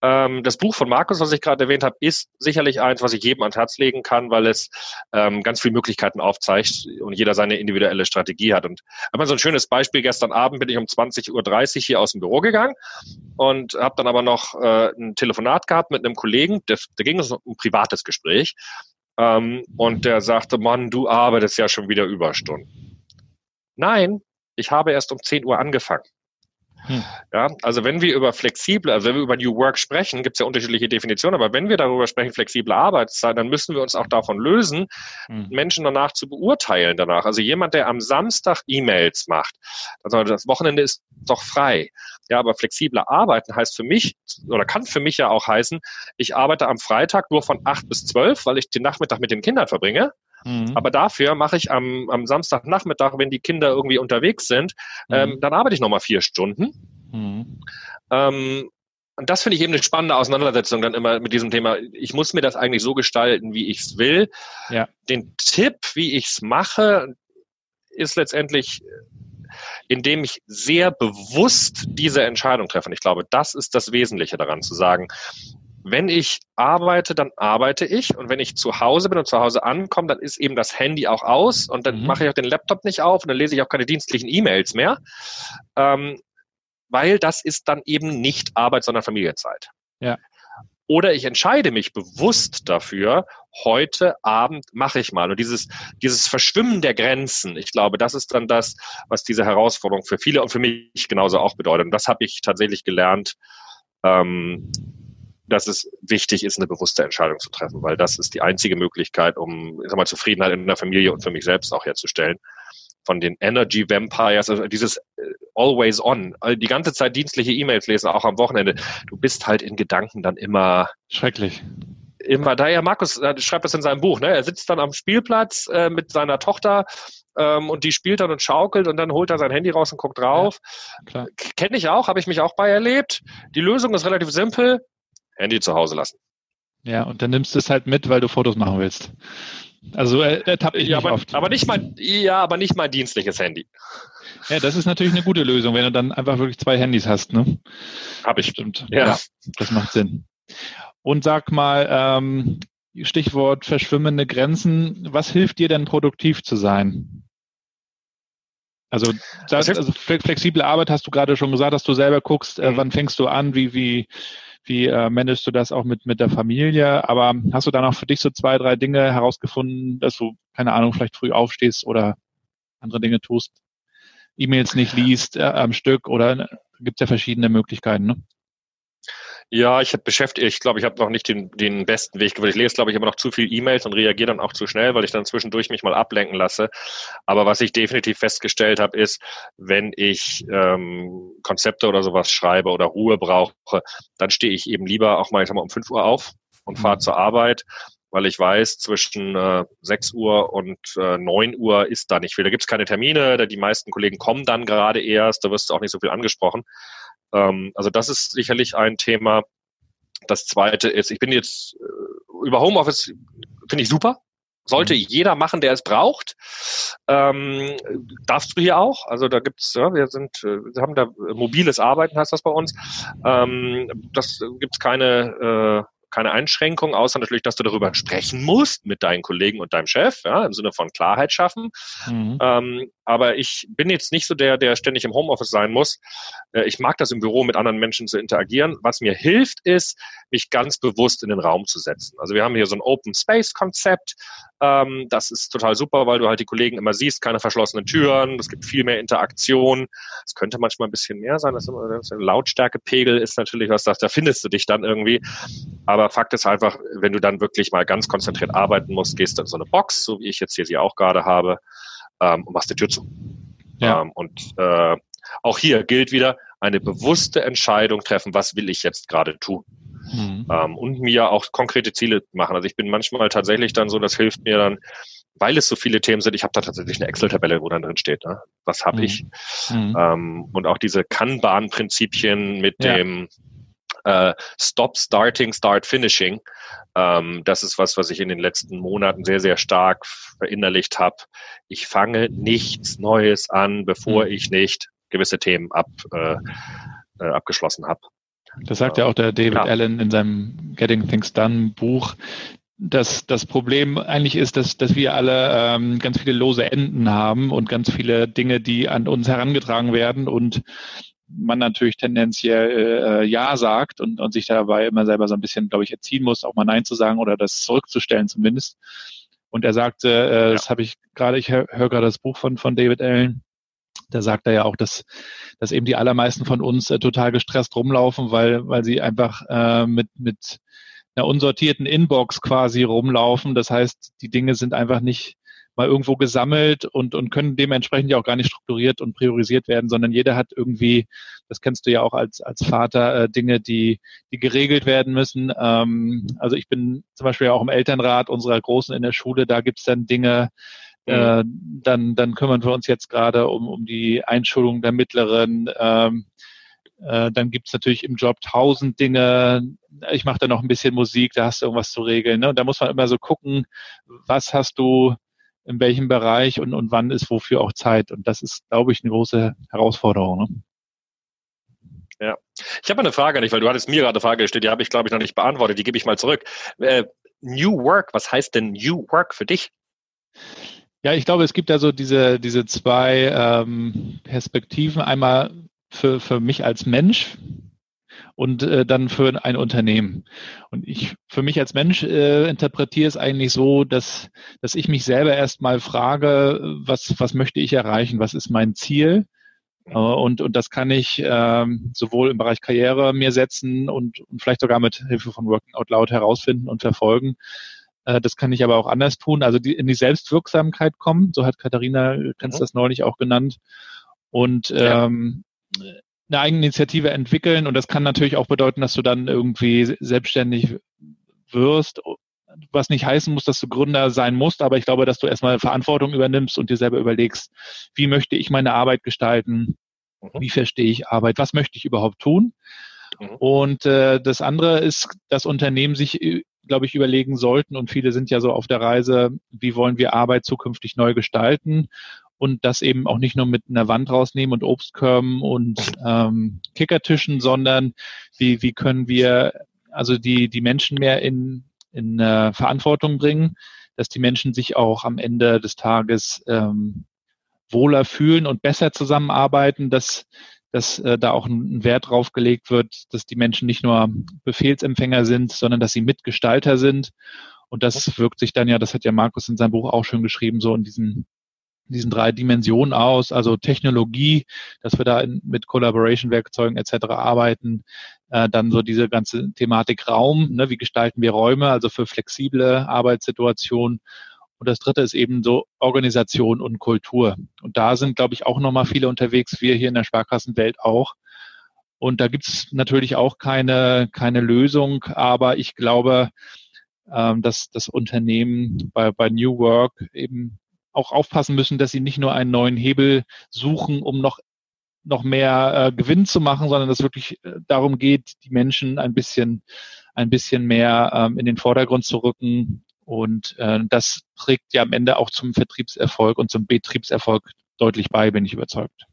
Ähm, das Buch von Markus, was ich gerade erwähnt habe, ist sicherlich eins, was ich jedem ans Herz legen kann, weil es ähm, ganz viele Möglichkeiten aufzeigt und jeder seine individuelle Strategie hat. Und einmal so ein schönes Beispiel, gestern Abend bin ich um 20.30 Uhr hier aus dem Büro gegangen und habe dann aber noch äh, ein Telefonat gehabt mit einem Kollegen, da ging es um ein privates Gespräch. Ähm, und der sagte, Mann, du arbeitest ja schon wieder Überstunden. Nein, ich habe erst um 10 Uhr angefangen. Hm. Ja, also wenn wir über flexible, also wenn wir über New Work sprechen, gibt es ja unterschiedliche Definitionen, aber wenn wir darüber sprechen, flexible Arbeitszeit, dann müssen wir uns auch davon lösen, hm. Menschen danach zu beurteilen danach. Also jemand, der am Samstag E-Mails macht, also das Wochenende ist doch frei. Ja, aber flexible Arbeiten heißt für mich, oder kann für mich ja auch heißen, ich arbeite am Freitag nur von acht bis zwölf, weil ich den Nachmittag mit den Kindern verbringe. Mhm. Aber dafür mache ich am, am Samstagnachmittag, wenn die Kinder irgendwie unterwegs sind, mhm. ähm, dann arbeite ich nochmal vier Stunden. Mhm. Ähm, und das finde ich eben eine spannende Auseinandersetzung dann immer mit diesem Thema. Ich muss mir das eigentlich so gestalten, wie ich es will. Ja. Den Tipp, wie ich es mache, ist letztendlich, indem ich sehr bewusst diese Entscheidung treffe. Und ich glaube, das ist das Wesentliche daran zu sagen, wenn ich arbeite, dann arbeite ich. Und wenn ich zu Hause bin und zu Hause ankomme, dann ist eben das Handy auch aus und dann mhm. mache ich auch den Laptop nicht auf und dann lese ich auch keine dienstlichen E-Mails mehr. Ähm, weil das ist dann eben nicht Arbeit, sondern Familienzeit. Ja. Oder ich entscheide mich bewusst dafür, heute Abend mache ich mal. Und dieses, dieses Verschwimmen der Grenzen, ich glaube, das ist dann das, was diese Herausforderung für viele und für mich genauso auch bedeutet. Und das habe ich tatsächlich gelernt, ähm, dass es wichtig ist, eine bewusste Entscheidung zu treffen, weil das ist die einzige Möglichkeit, um ich sag mal, Zufriedenheit in der Familie und für mich selbst auch herzustellen. Von den Energy Vampires, also dieses äh, Always On, die ganze Zeit dienstliche E-Mails lesen, auch am Wochenende. Du bist halt in Gedanken dann immer schrecklich. Immer da ja, Markus äh, schreibt das in seinem Buch, ne? Er sitzt dann am Spielplatz äh, mit seiner Tochter ähm, und die spielt dann und schaukelt und dann holt er sein Handy raus und guckt drauf. Ja, Kenne ich auch, habe ich mich auch bei erlebt. Die Lösung ist relativ simpel Handy zu Hause lassen. Ja, und dann nimmst du es halt mit, weil du Fotos machen willst. Also äh, ertappe ich ja, aber, oft. Aber nicht mal, ja, aber nicht mal dienstliches Handy. Ja, das ist natürlich eine gute Lösung, wenn du dann einfach wirklich zwei Handys hast, ne? Hab ich. Stimmt. Ja. ja. Das macht Sinn. Und sag mal, ähm, Stichwort verschwimmende Grenzen, was hilft dir denn produktiv zu sein? Also, das, also flexible Arbeit hast du gerade schon gesagt, dass du selber guckst, äh, mhm. wann fängst du an, wie, wie, wie äh, managst du das auch mit, mit der Familie? Aber hast du dann auch für dich so zwei, drei Dinge herausgefunden, dass du, keine Ahnung, vielleicht früh aufstehst oder andere Dinge tust? E-Mails nicht liest äh, am Stück oder äh, gibt es ja verschiedene Möglichkeiten, ne? Ja, ich habe beschäftigt, ich glaube, ich habe noch nicht den, den besten Weg gewählt. Ich lese, glaube ich, immer noch zu viel E-Mails und reagiere dann auch zu schnell, weil ich dann zwischendurch mich mal ablenken lasse. Aber was ich definitiv festgestellt habe, ist, wenn ich ähm, Konzepte oder sowas schreibe oder Ruhe brauche, dann stehe ich eben lieber auch mal, ich sag mal um 5 Uhr auf und fahre mhm. zur Arbeit weil ich weiß, zwischen äh, 6 Uhr und äh, 9 Uhr ist da nicht viel. Da gibt es keine Termine, die meisten Kollegen kommen dann gerade erst, da wirst du auch nicht so viel angesprochen. Ähm, also das ist sicherlich ein Thema. Das zweite ist, ich bin jetzt äh, über Homeoffice finde ich super. Sollte mhm. jeder machen, der es braucht. Ähm, darfst du hier auch? Also da gibt's, ja, wir sind, äh, wir haben da mobiles Arbeiten, heißt das bei uns. Ähm, das gibt's keine äh, keine Einschränkung, außer natürlich, dass du darüber sprechen musst mit deinen Kollegen und deinem Chef, ja, im Sinne von Klarheit schaffen. Mhm. Ähm, aber ich bin jetzt nicht so der, der ständig im Homeoffice sein muss. Äh, ich mag das im Büro mit anderen Menschen zu interagieren. Was mir hilft, ist, mich ganz bewusst in den Raum zu setzen. Also wir haben hier so ein Open Space Konzept. Ähm, das ist total super, weil du halt die Kollegen immer siehst, keine verschlossenen Türen, es gibt viel mehr Interaktion. Es könnte manchmal ein bisschen mehr sein. Das immer, das Lautstärkepegel ist natürlich was, da findest du dich dann irgendwie. Aber Fakt ist einfach, wenn du dann wirklich mal ganz konzentriert arbeiten musst, gehst du in so eine Box, so wie ich jetzt hier sie auch gerade habe, ähm, und machst die Tür zu. Ja. Ähm, und äh, auch hier gilt wieder, eine bewusste Entscheidung treffen, was will ich jetzt gerade tun. Mhm. Ähm, und mir auch konkrete Ziele machen. Also ich bin manchmal tatsächlich dann so, das hilft mir dann, weil es so viele Themen sind, ich habe da tatsächlich eine Excel-Tabelle, wo dann drin steht, ne? was habe mhm. ich. Mhm. Ähm, und auch diese Kanban-Prinzipien mit ja. dem äh, Stop, Starting, Start, Finishing. Ähm, das ist was, was ich in den letzten Monaten sehr, sehr stark verinnerlicht habe. Ich fange nichts Neues an, bevor mhm. ich nicht gewisse Themen ab, äh, äh, abgeschlossen habe. Das sagt ja auch der David ja. Allen in seinem Getting Things Done Buch, dass das Problem eigentlich ist, dass, dass wir alle ähm, ganz viele lose Enden haben und ganz viele Dinge, die an uns herangetragen werden und man natürlich tendenziell äh, Ja sagt und, und sich dabei immer selber so ein bisschen, glaube ich, erziehen muss, auch mal Nein zu sagen oder das zurückzustellen zumindest. Und er sagte, äh, ja. das habe ich gerade, ich höre hör gerade das Buch von, von David Allen, da sagt er ja auch, dass, dass eben die allermeisten von uns äh, total gestresst rumlaufen, weil, weil sie einfach äh, mit, mit einer unsortierten Inbox quasi rumlaufen. Das heißt, die Dinge sind einfach nicht mal irgendwo gesammelt und, und können dementsprechend ja auch gar nicht strukturiert und priorisiert werden, sondern jeder hat irgendwie, das kennst du ja auch als, als Vater, äh, Dinge, die, die geregelt werden müssen. Ähm, also ich bin zum Beispiel auch im Elternrat unserer Großen in der Schule, da gibt's dann Dinge, äh, dann, dann kümmern wir uns jetzt gerade um, um die Einschulung der Mittleren. Ähm, äh, dann gibt's natürlich im Job tausend Dinge. Ich mache da noch ein bisschen Musik, da hast du irgendwas zu regeln. Ne? Und da muss man immer so gucken, was hast du in welchem Bereich und, und wann ist wofür auch Zeit. Und das ist, glaube ich, eine große Herausforderung. Ne? Ja. Ich habe eine Frage nicht, weil du hattest mir gerade eine Frage gestellt, die habe ich, glaube ich, noch nicht beantwortet, die gebe ich mal zurück. Äh, New Work, was heißt denn New Work für dich? Ja, ich glaube, es gibt da so diese, diese zwei ähm, Perspektiven. Einmal für, für mich als Mensch und äh, dann für ein Unternehmen. Und ich für mich als Mensch äh, interpretiere es eigentlich so, dass, dass ich mich selber erstmal frage, was, was möchte ich erreichen, was ist mein Ziel? Äh, und, und das kann ich ähm, sowohl im Bereich Karriere mir setzen und, und vielleicht sogar mit Hilfe von Working Out Loud herausfinden und verfolgen. Äh, das kann ich aber auch anders tun. Also die, in die Selbstwirksamkeit kommen, so hat Katharina Krenz mhm. das neulich auch genannt. Und ähm, eine eigene Initiative entwickeln. Und das kann natürlich auch bedeuten, dass du dann irgendwie selbstständig wirst, was nicht heißen muss, dass du Gründer sein musst, aber ich glaube, dass du erstmal Verantwortung übernimmst und dir selber überlegst, wie möchte ich meine Arbeit gestalten, mhm. wie verstehe ich Arbeit, was möchte ich überhaupt tun. Mhm. Und äh, das andere ist, dass Unternehmen sich, glaube ich, überlegen sollten, und viele sind ja so auf der Reise, wie wollen wir Arbeit zukünftig neu gestalten? Und das eben auch nicht nur mit einer Wand rausnehmen und Obstkörben und ähm, Kickertischen, sondern wie, wie können wir also die, die Menschen mehr in, in äh, Verantwortung bringen, dass die Menschen sich auch am Ende des Tages ähm, wohler fühlen und besser zusammenarbeiten, dass, dass äh, da auch ein Wert drauf gelegt wird, dass die Menschen nicht nur Befehlsempfänger sind, sondern dass sie Mitgestalter sind. Und das wirkt sich dann ja, das hat ja Markus in seinem Buch auch schon geschrieben, so in diesen diesen drei Dimensionen aus, also Technologie, dass wir da in, mit Collaboration-Werkzeugen etc. arbeiten, äh, dann so diese ganze Thematik Raum, ne, wie gestalten wir Räume, also für flexible Arbeitssituationen. Und das dritte ist eben so Organisation und Kultur. Und da sind, glaube ich, auch nochmal viele unterwegs, wir hier in der Sparkassenwelt auch. Und da gibt es natürlich auch keine, keine Lösung, aber ich glaube, ähm, dass das Unternehmen bei, bei New Work eben auch aufpassen müssen, dass sie nicht nur einen neuen Hebel suchen, um noch noch mehr äh, Gewinn zu machen, sondern dass wirklich äh, darum geht, die Menschen ein bisschen ein bisschen mehr ähm, in den Vordergrund zu rücken. Und äh, das trägt ja am Ende auch zum Vertriebserfolg und zum Betriebserfolg deutlich bei, bin ich überzeugt.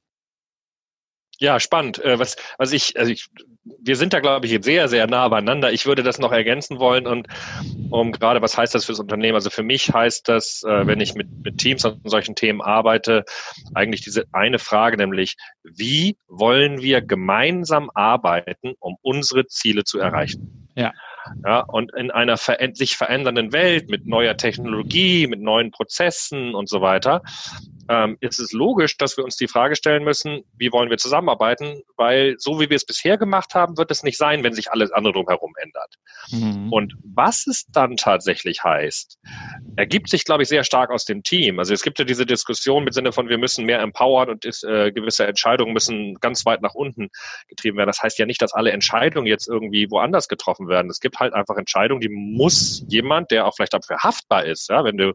Ja, spannend. Äh, was, was ich, also ich, wir sind da, glaube ich, jetzt sehr, sehr nah beieinander. Ich würde das noch ergänzen wollen und um gerade, was heißt das fürs Unternehmen? Also für mich heißt das, äh, wenn ich mit, mit Teams an solchen Themen arbeite, eigentlich diese eine Frage, nämlich, wie wollen wir gemeinsam arbeiten, um unsere Ziele zu erreichen? Ja. Ja, und in einer sich verändernden Welt mit neuer Technologie, mit neuen Prozessen und so weiter, ähm, ist es logisch, dass wir uns die Frage stellen müssen, wie wollen wir zusammenarbeiten, weil so wie wir es bisher gemacht haben, wird es nicht sein, wenn sich alles andere drumherum ändert. Mhm. Und was es dann tatsächlich heißt, ergibt sich, glaube ich, sehr stark aus dem Team. Also es gibt ja diese Diskussion mit Sinne von, wir müssen mehr empowern und ist, äh, gewisse Entscheidungen müssen ganz weit nach unten getrieben werden. Das heißt ja nicht, dass alle Entscheidungen jetzt irgendwie woanders getroffen werden. Es gibt halt einfach Entscheidungen, die muss jemand, der auch vielleicht dafür haftbar ist, ja, wenn du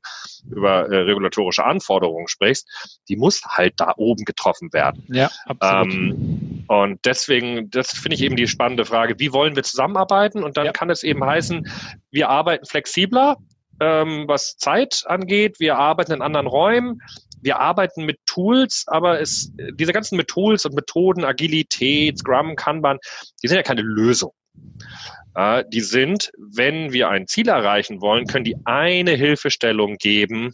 über äh, regulatorische Anforderungen sprichst, ist, die muss halt da oben getroffen werden. Ja, absolut. Ähm, und deswegen, das finde ich eben die spannende Frage, wie wollen wir zusammenarbeiten? Und dann ja. kann es eben heißen, wir arbeiten flexibler, ähm, was Zeit angeht. Wir arbeiten in anderen Räumen. wir arbeiten mit Tools, aber es, diese ganzen mit Tools und Methoden, Agilität, Scrum, Kanban, die sind ja keine Lösung. Äh, die sind, wenn wir ein Ziel erreichen wollen, können die eine Hilfestellung geben,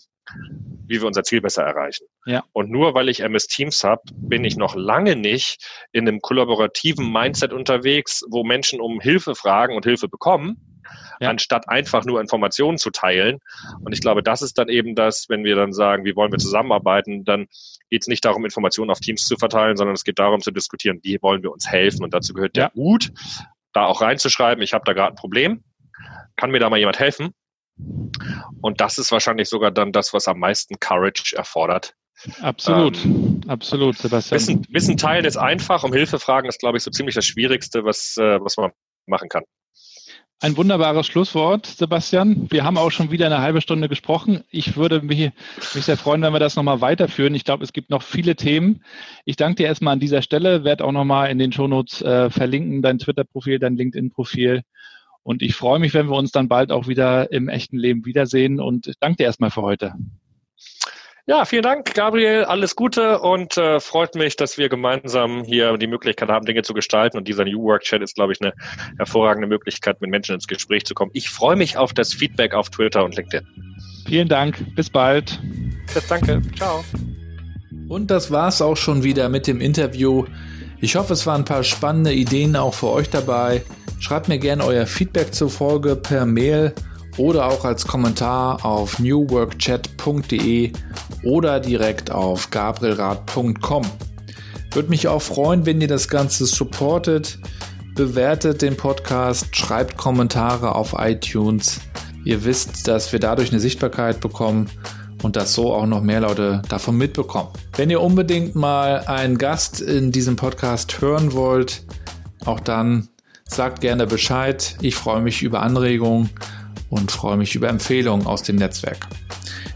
wie wir unser Ziel besser erreichen. Ja. Und nur weil ich MS Teams habe, bin ich noch lange nicht in einem kollaborativen Mindset unterwegs, wo Menschen um Hilfe fragen und Hilfe bekommen, ja. anstatt einfach nur Informationen zu teilen. Und ich glaube, das ist dann eben das, wenn wir dann sagen, wie wollen wir zusammenarbeiten, dann geht es nicht darum, Informationen auf Teams zu verteilen, sondern es geht darum zu diskutieren, wie wollen wir uns helfen. Und dazu gehört ja. der Mut, da auch reinzuschreiben, ich habe da gerade ein Problem, kann mir da mal jemand helfen? Und das ist wahrscheinlich sogar dann das, was am meisten Courage erfordert. Absolut, ähm, absolut, Sebastian. Wissen, Wissen teilen ist einfach, um Hilfe fragen ist, glaube ich, so ziemlich das Schwierigste, was, äh, was man machen kann. Ein wunderbares Schlusswort, Sebastian. Wir haben auch schon wieder eine halbe Stunde gesprochen. Ich würde mich, mich sehr freuen, wenn wir das nochmal weiterführen. Ich glaube, es gibt noch viele Themen. Ich danke dir erstmal an dieser Stelle, werde auch nochmal in den Shownotes äh, verlinken, dein Twitter-Profil, dein LinkedIn-Profil. Und ich freue mich, wenn wir uns dann bald auch wieder im echten Leben wiedersehen und danke dir erstmal für heute. Ja, vielen Dank, Gabriel. Alles Gute und äh, freut mich, dass wir gemeinsam hier die Möglichkeit haben, Dinge zu gestalten. Und dieser New Work Chat ist, glaube ich, eine hervorragende Möglichkeit, mit Menschen ins Gespräch zu kommen. Ich freue mich auf das Feedback auf Twitter und LinkedIn. Vielen Dank. Bis bald. Bis danke. Ciao. Und das war's auch schon wieder mit dem Interview. Ich hoffe, es waren ein paar spannende Ideen auch für euch dabei. Schreibt mir gerne euer Feedback zur Folge per Mail oder auch als Kommentar auf newworkchat.de oder direkt auf gabrielrad.com. Würde mich auch freuen, wenn ihr das Ganze supportet. Bewertet den Podcast, schreibt Kommentare auf iTunes. Ihr wisst, dass wir dadurch eine Sichtbarkeit bekommen und dass so auch noch mehr Leute davon mitbekommen. Wenn ihr unbedingt mal einen Gast in diesem Podcast hören wollt, auch dann sagt gerne Bescheid. Ich freue mich über Anregungen und freue mich über Empfehlungen aus dem Netzwerk.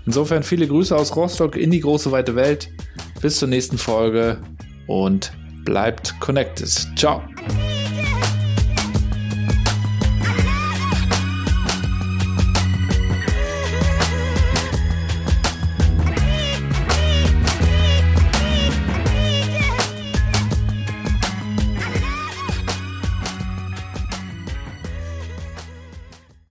Insofern viele Grüße aus Rostock in die große weite Welt. Bis zur nächsten Folge und bleibt connected. Ciao.